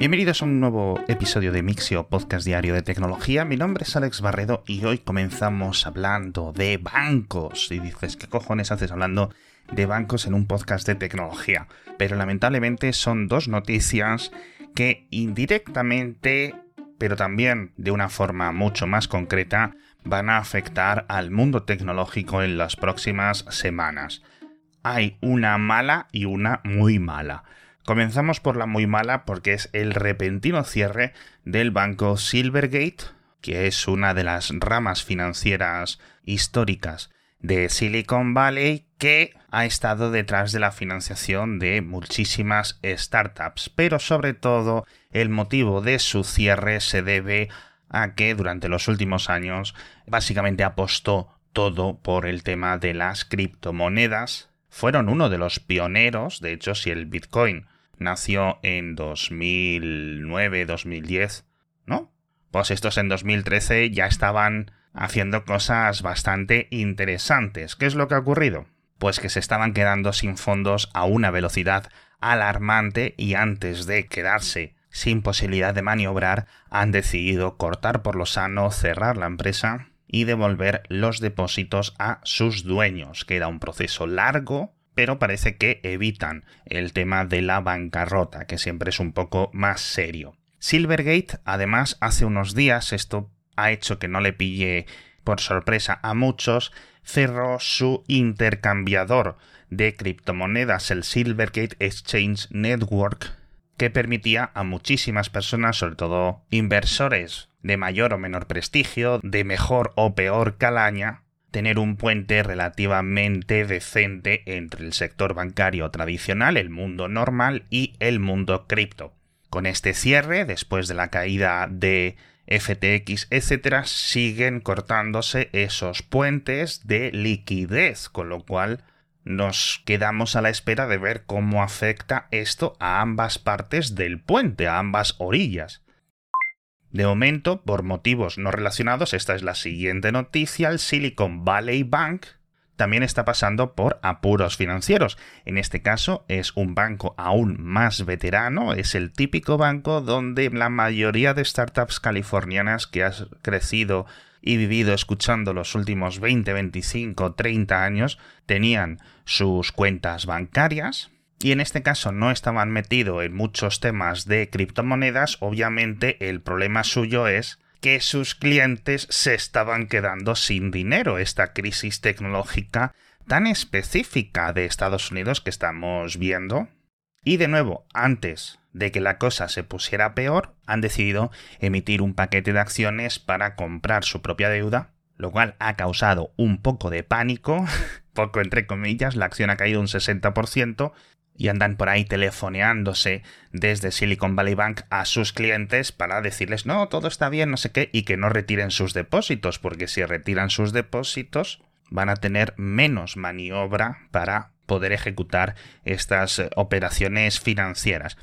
Bienvenidos a un nuevo episodio de Mixio, podcast diario de tecnología. Mi nombre es Alex Barredo y hoy comenzamos hablando de bancos. Y dices, ¿qué cojones haces hablando de bancos en un podcast de tecnología? Pero lamentablemente son dos noticias que indirectamente, pero también de una forma mucho más concreta, van a afectar al mundo tecnológico en las próximas semanas. Hay una mala y una muy mala. Comenzamos por la muy mala porque es el repentino cierre del banco Silvergate, que es una de las ramas financieras históricas de Silicon Valley que ha estado detrás de la financiación de muchísimas startups, pero sobre todo el motivo de su cierre se debe a que durante los últimos años básicamente apostó todo por el tema de las criptomonedas. Fueron uno de los pioneros, de hecho si el Bitcoin nació en 2009-2010, ¿no? Pues estos en 2013 ya estaban haciendo cosas bastante interesantes. ¿Qué es lo que ha ocurrido? Pues que se estaban quedando sin fondos a una velocidad alarmante y antes de quedarse sin posibilidad de maniobrar han decidido cortar por lo sano, cerrar la empresa y devolver los depósitos a sus dueños. Queda un proceso largo, pero parece que evitan el tema de la bancarrota, que siempre es un poco más serio. Silvergate, además, hace unos días, esto ha hecho que no le pille por sorpresa a muchos, cerró su intercambiador de criptomonedas, el Silvergate Exchange Network, que permitía a muchísimas personas, sobre todo inversores de mayor o menor prestigio, de mejor o peor calaña, tener un puente relativamente decente entre el sector bancario tradicional, el mundo normal y el mundo cripto. Con este cierre, después de la caída de FTX, etc., siguen cortándose esos puentes de liquidez, con lo cual nos quedamos a la espera de ver cómo afecta esto a ambas partes del puente, a ambas orillas. De momento, por motivos no relacionados, esta es la siguiente noticia, el Silicon Valley Bank también está pasando por apuros financieros. En este caso es un banco aún más veterano, es el típico banco donde la mayoría de startups californianas que has crecido y vivido escuchando los últimos 20, 25, 30 años tenían sus cuentas bancarias, y en este caso no estaban metidos en muchos temas de criptomonedas, obviamente el problema suyo es que sus clientes se estaban quedando sin dinero. Esta crisis tecnológica tan específica de Estados Unidos que estamos viendo. Y de nuevo, antes de que la cosa se pusiera peor, han decidido emitir un paquete de acciones para comprar su propia deuda, lo cual ha causado un poco de pánico, poco entre comillas, la acción ha caído un 60%, y andan por ahí telefoneándose desde Silicon Valley Bank a sus clientes para decirles no, todo está bien, no sé qué, y que no retiren sus depósitos, porque si retiran sus depósitos van a tener menos maniobra para poder ejecutar estas eh, operaciones financieras.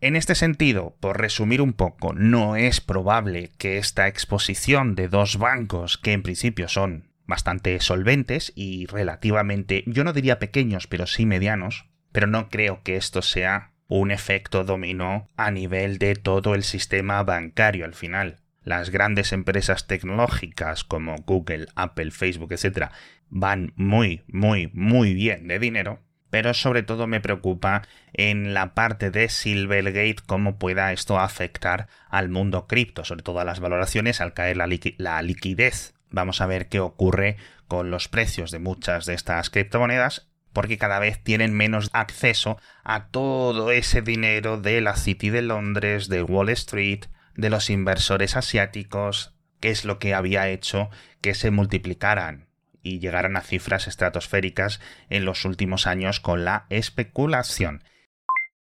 En este sentido, por resumir un poco, no es probable que esta exposición de dos bancos, que en principio son bastante solventes y relativamente, yo no diría pequeños, pero sí medianos, pero no creo que esto sea un efecto dominó a nivel de todo el sistema bancario al final. Las grandes empresas tecnológicas como Google, Apple, Facebook, etc. van muy, muy, muy bien de dinero, pero sobre todo me preocupa en la parte de Silvergate cómo pueda esto afectar al mundo cripto, sobre todo a las valoraciones al caer la, la liquidez. Vamos a ver qué ocurre con los precios de muchas de estas criptomonedas porque cada vez tienen menos acceso a todo ese dinero de la City de Londres, de Wall Street, de los inversores asiáticos, que es lo que había hecho que se multiplicaran y llegaran a cifras estratosféricas en los últimos años con la especulación.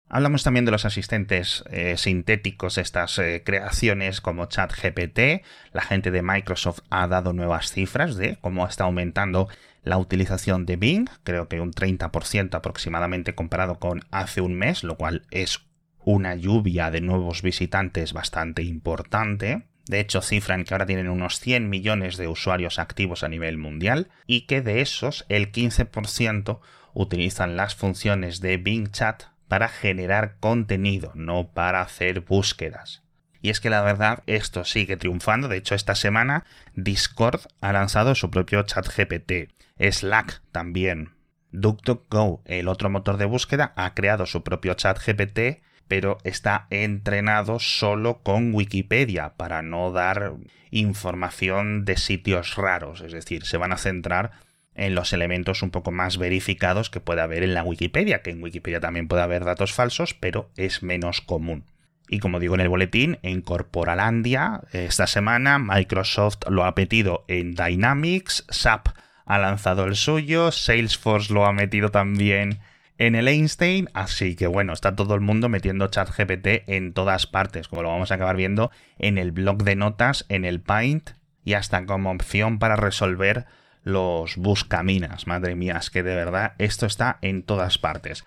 Hablamos también de los asistentes eh, sintéticos, estas eh, creaciones como ChatGPT. La gente de Microsoft ha dado nuevas cifras de cómo está aumentando la utilización de Bing, creo que un 30% aproximadamente comparado con hace un mes, lo cual es una lluvia de nuevos visitantes bastante importante. De hecho, cifran que ahora tienen unos 100 millones de usuarios activos a nivel mundial y que de esos el 15% utilizan las funciones de Bing Chat para generar contenido, no para hacer búsquedas. Y es que la verdad esto sigue triunfando. De hecho, esta semana Discord ha lanzado su propio chat GPT. Slack también. DuckDuckGo, el otro motor de búsqueda, ha creado su propio chat GPT, pero está entrenado solo con Wikipedia para no dar información de sitios raros. Es decir, se van a centrar en los elementos un poco más verificados que puede haber en la Wikipedia, que en Wikipedia también puede haber datos falsos, pero es menos común. Y como digo en el boletín, en Corporalandia, esta semana Microsoft lo ha metido en Dynamics, SAP ha lanzado el suyo, Salesforce lo ha metido también en el Einstein, así que bueno, está todo el mundo metiendo ChatGPT en todas partes, como lo vamos a acabar viendo en el blog de notas, en el Paint y hasta como opción para resolver los buscaminas. Madre mía, es que de verdad esto está en todas partes.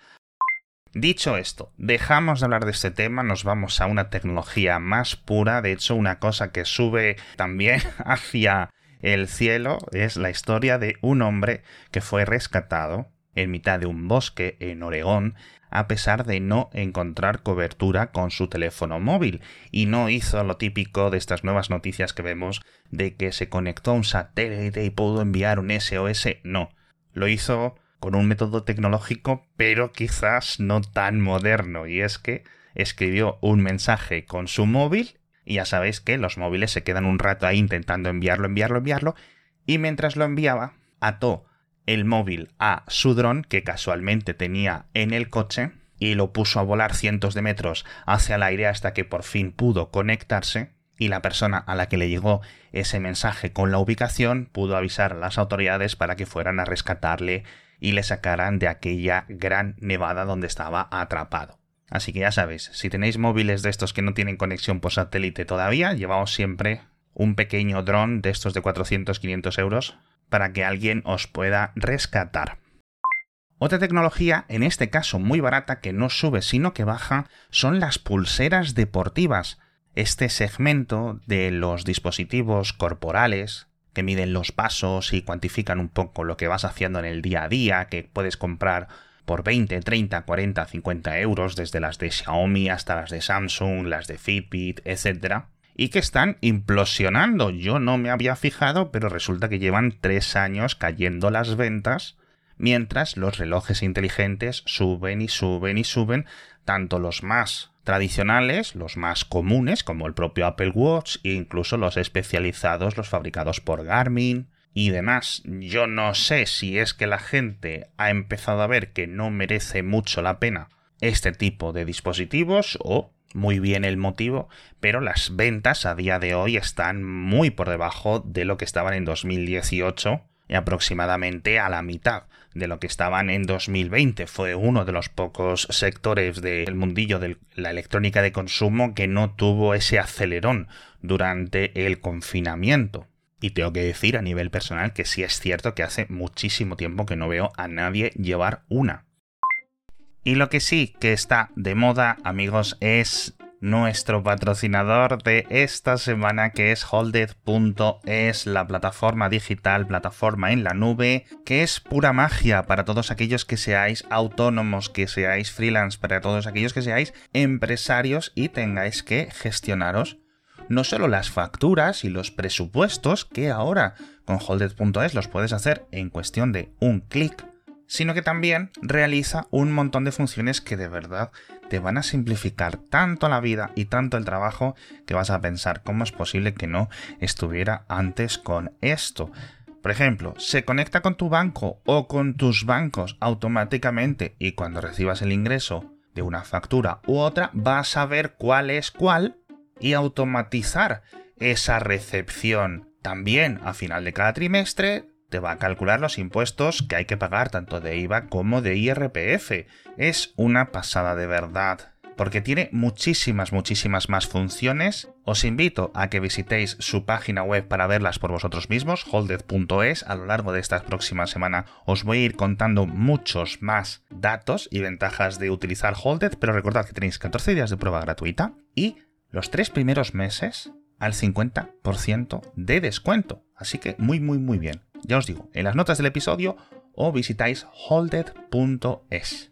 Dicho esto, dejamos de hablar de este tema, nos vamos a una tecnología más pura, de hecho una cosa que sube también hacia el cielo es la historia de un hombre que fue rescatado en mitad de un bosque en Oregón a pesar de no encontrar cobertura con su teléfono móvil. Y no hizo lo típico de estas nuevas noticias que vemos de que se conectó a un satélite y pudo enviar un SOS, no, lo hizo con un método tecnológico pero quizás no tan moderno. Y es que escribió un mensaje con su móvil y ya sabéis que los móviles se quedan un rato ahí intentando enviarlo, enviarlo, enviarlo y mientras lo enviaba ató el móvil a su dron que casualmente tenía en el coche y lo puso a volar cientos de metros hacia el aire hasta que por fin pudo conectarse y la persona a la que le llegó ese mensaje con la ubicación pudo avisar a las autoridades para que fueran a rescatarle y le sacaran de aquella gran nevada donde estaba atrapado. Así que ya sabéis, si tenéis móviles de estos que no tienen conexión por satélite todavía, llevaos siempre un pequeño dron de estos de 400-500 euros para que alguien os pueda rescatar. Otra tecnología, en este caso muy barata, que no sube sino que baja, son las pulseras deportivas. Este segmento de los dispositivos corporales que miden los pasos y cuantifican un poco lo que vas haciendo en el día a día, que puedes comprar por 20, 30, 40, 50 euros, desde las de Xiaomi hasta las de Samsung, las de Fitbit, etc y que están implosionando. Yo no me había fijado, pero resulta que llevan tres años cayendo las ventas, mientras los relojes inteligentes suben y suben y suben, tanto los más tradicionales, los más comunes, como el propio Apple Watch, e incluso los especializados, los fabricados por Garmin y demás. Yo no sé si es que la gente ha empezado a ver que no merece mucho la pena este tipo de dispositivos o muy bien el motivo, pero las ventas a día de hoy están muy por debajo de lo que estaban en 2018 y aproximadamente a la mitad de lo que estaban en 2020. Fue uno de los pocos sectores del mundillo de la electrónica de consumo que no tuvo ese acelerón durante el confinamiento. Y tengo que decir a nivel personal que sí es cierto que hace muchísimo tiempo que no veo a nadie llevar una. Y lo que sí que está de moda, amigos, es nuestro patrocinador de esta semana que es Holded.es, la plataforma digital, plataforma en la nube, que es pura magia para todos aquellos que seáis autónomos, que seáis freelance, para todos aquellos que seáis empresarios y tengáis que gestionaros no solo las facturas y los presupuestos, que ahora con Holded.es los puedes hacer en cuestión de un clic sino que también realiza un montón de funciones que de verdad te van a simplificar tanto la vida y tanto el trabajo que vas a pensar cómo es posible que no estuviera antes con esto. Por ejemplo, se conecta con tu banco o con tus bancos automáticamente y cuando recibas el ingreso de una factura u otra vas a ver cuál es cuál y automatizar esa recepción. También a final de cada trimestre te va a calcular los impuestos que hay que pagar tanto de IVA como de IRPF. Es una pasada de verdad. Porque tiene muchísimas, muchísimas más funciones. Os invito a que visitéis su página web para verlas por vosotros mismos, holded.es. A lo largo de esta próxima semana os voy a ir contando muchos más datos y ventajas de utilizar Holded, pero recordad que tenéis 14 días de prueba gratuita y los tres primeros meses al 50% de descuento. Así que muy, muy, muy bien. Ya os digo, en las notas del episodio o visitáis holded.es.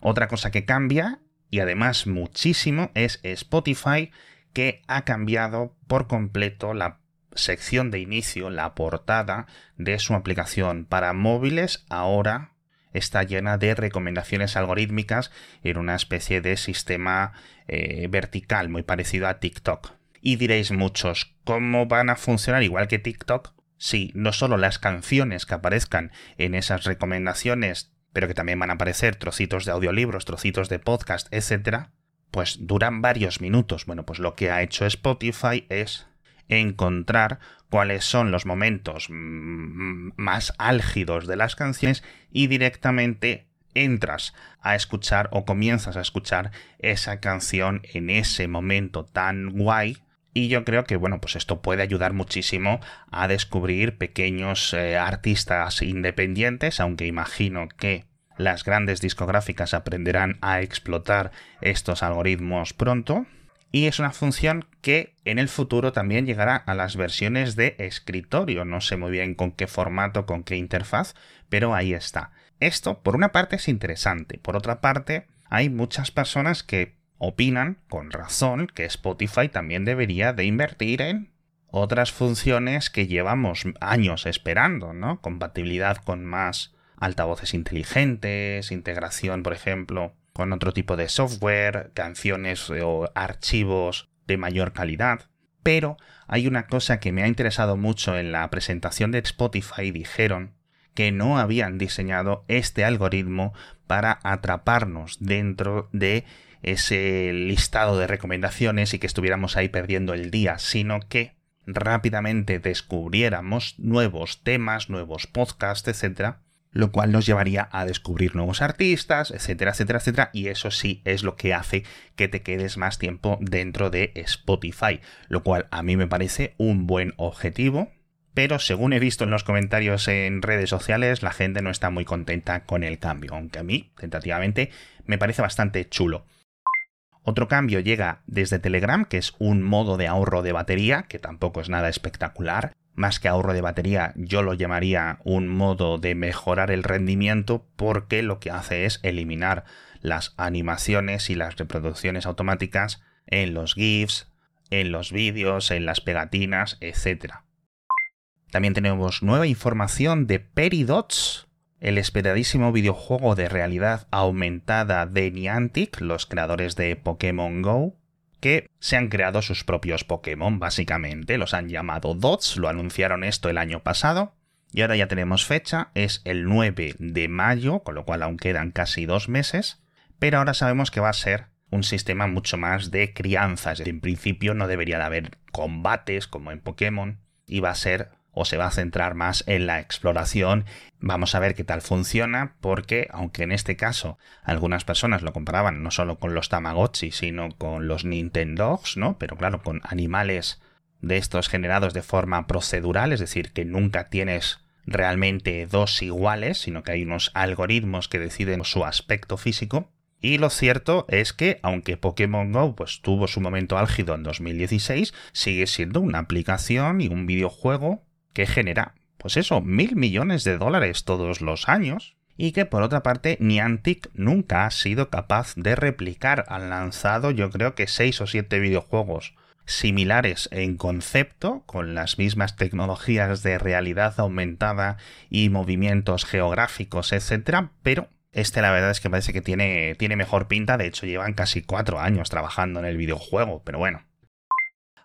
Otra cosa que cambia, y además muchísimo, es Spotify, que ha cambiado por completo la sección de inicio, la portada de su aplicación para móviles. Ahora está llena de recomendaciones algorítmicas en una especie de sistema eh, vertical muy parecido a TikTok. Y diréis muchos, ¿cómo van a funcionar igual que TikTok? Si no solo las canciones que aparezcan en esas recomendaciones, pero que también van a aparecer trocitos de audiolibros, trocitos de podcast, etc., pues duran varios minutos. Bueno, pues lo que ha hecho Spotify es encontrar cuáles son los momentos más álgidos de las canciones y directamente entras a escuchar o comienzas a escuchar esa canción en ese momento tan guay y yo creo que bueno pues esto puede ayudar muchísimo a descubrir pequeños eh, artistas independientes aunque imagino que las grandes discográficas aprenderán a explotar estos algoritmos pronto y es una función que en el futuro también llegará a las versiones de escritorio. No sé muy bien con qué formato, con qué interfaz, pero ahí está. Esto, por una parte, es interesante. Por otra parte, hay muchas personas que opinan, con razón, que Spotify también debería de invertir en otras funciones que llevamos años esperando, ¿no? Compatibilidad con más altavoces inteligentes, integración, por ejemplo, con otro tipo de software, canciones o archivos de mayor calidad. Pero hay una cosa que me ha interesado mucho en la presentación de Spotify, dijeron que no habían diseñado este algoritmo para atraparnos dentro de ese listado de recomendaciones y que estuviéramos ahí perdiendo el día, sino que rápidamente descubriéramos nuevos temas, nuevos podcasts, etcétera, lo cual nos llevaría a descubrir nuevos artistas, etcétera, etcétera, etcétera, y eso sí es lo que hace que te quedes más tiempo dentro de Spotify, lo cual a mí me parece un buen objetivo, pero según he visto en los comentarios en redes sociales, la gente no está muy contenta con el cambio, aunque a mí, tentativamente, me parece bastante chulo. Otro cambio llega desde Telegram, que es un modo de ahorro de batería, que tampoco es nada espectacular, más que ahorro de batería, yo lo llamaría un modo de mejorar el rendimiento porque lo que hace es eliminar las animaciones y las reproducciones automáticas en los GIFs, en los vídeos, en las pegatinas, etc. También tenemos nueva información de Peridots, el esperadísimo videojuego de realidad aumentada de Niantic, los creadores de Pokémon Go, que se han creado sus propios Pokémon, básicamente. Los han llamado Dots, lo anunciaron esto el año pasado. Y ahora ya tenemos fecha, es el 9 de mayo, con lo cual aún quedan casi dos meses. Pero ahora sabemos que va a ser un sistema mucho más de crianza. En principio no debería de haber combates como en Pokémon. Y va a ser o se va a centrar más en la exploración. Vamos a ver qué tal funciona, porque aunque en este caso algunas personas lo comparaban no solo con los Tamagotchi, sino con los Nintendogs, ¿no? Pero claro, con animales de estos generados de forma procedural, es decir, que nunca tienes realmente dos iguales, sino que hay unos algoritmos que deciden su aspecto físico. Y lo cierto es que, aunque Pokémon Go pues, tuvo su momento álgido en 2016, sigue siendo una aplicación y un videojuego que genera, pues eso, mil millones de dólares todos los años, y que por otra parte Niantic nunca ha sido capaz de replicar. Han lanzado yo creo que seis o siete videojuegos similares en concepto, con las mismas tecnologías de realidad aumentada y movimientos geográficos, etcétera, pero este la verdad es que parece que tiene, tiene mejor pinta, de hecho llevan casi cuatro años trabajando en el videojuego, pero bueno,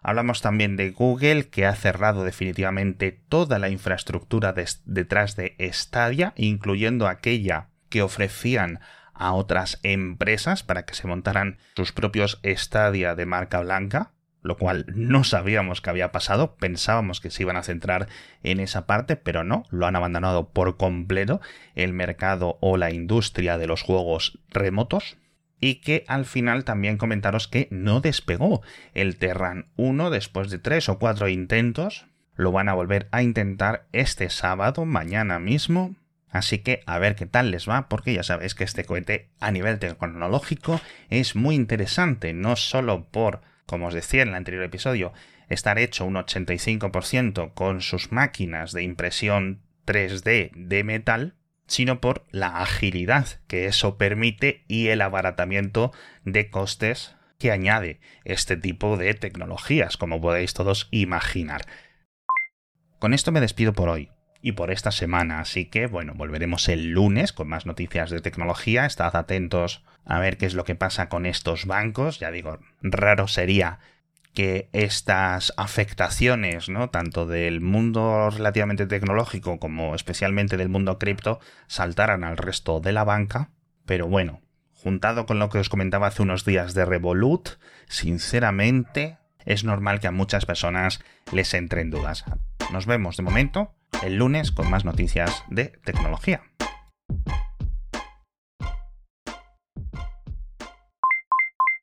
Hablamos también de Google, que ha cerrado definitivamente toda la infraestructura detrás de Stadia, incluyendo aquella que ofrecían a otras empresas para que se montaran sus propios Stadia de marca blanca, lo cual no sabíamos que había pasado, pensábamos que se iban a centrar en esa parte, pero no, lo han abandonado por completo el mercado o la industria de los juegos remotos y que al final también comentaros que no despegó el Terran 1 después de tres o cuatro intentos. Lo van a volver a intentar este sábado, mañana mismo. Así que a ver qué tal les va, porque ya sabéis que este cohete a nivel tecnológico es muy interesante, no solo por, como os decía en el anterior episodio, estar hecho un 85% con sus máquinas de impresión 3D de metal, sino por la agilidad que eso permite y el abaratamiento de costes que añade este tipo de tecnologías, como podéis todos imaginar. Con esto me despido por hoy y por esta semana, así que bueno, volveremos el lunes con más noticias de tecnología, estad atentos a ver qué es lo que pasa con estos bancos, ya digo, raro sería que estas afectaciones, ¿no? tanto del mundo relativamente tecnológico como especialmente del mundo cripto, saltaran al resto de la banca. Pero bueno, juntado con lo que os comentaba hace unos días de Revolut, sinceramente es normal que a muchas personas les entren dudas. Nos vemos de momento el lunes con más noticias de tecnología.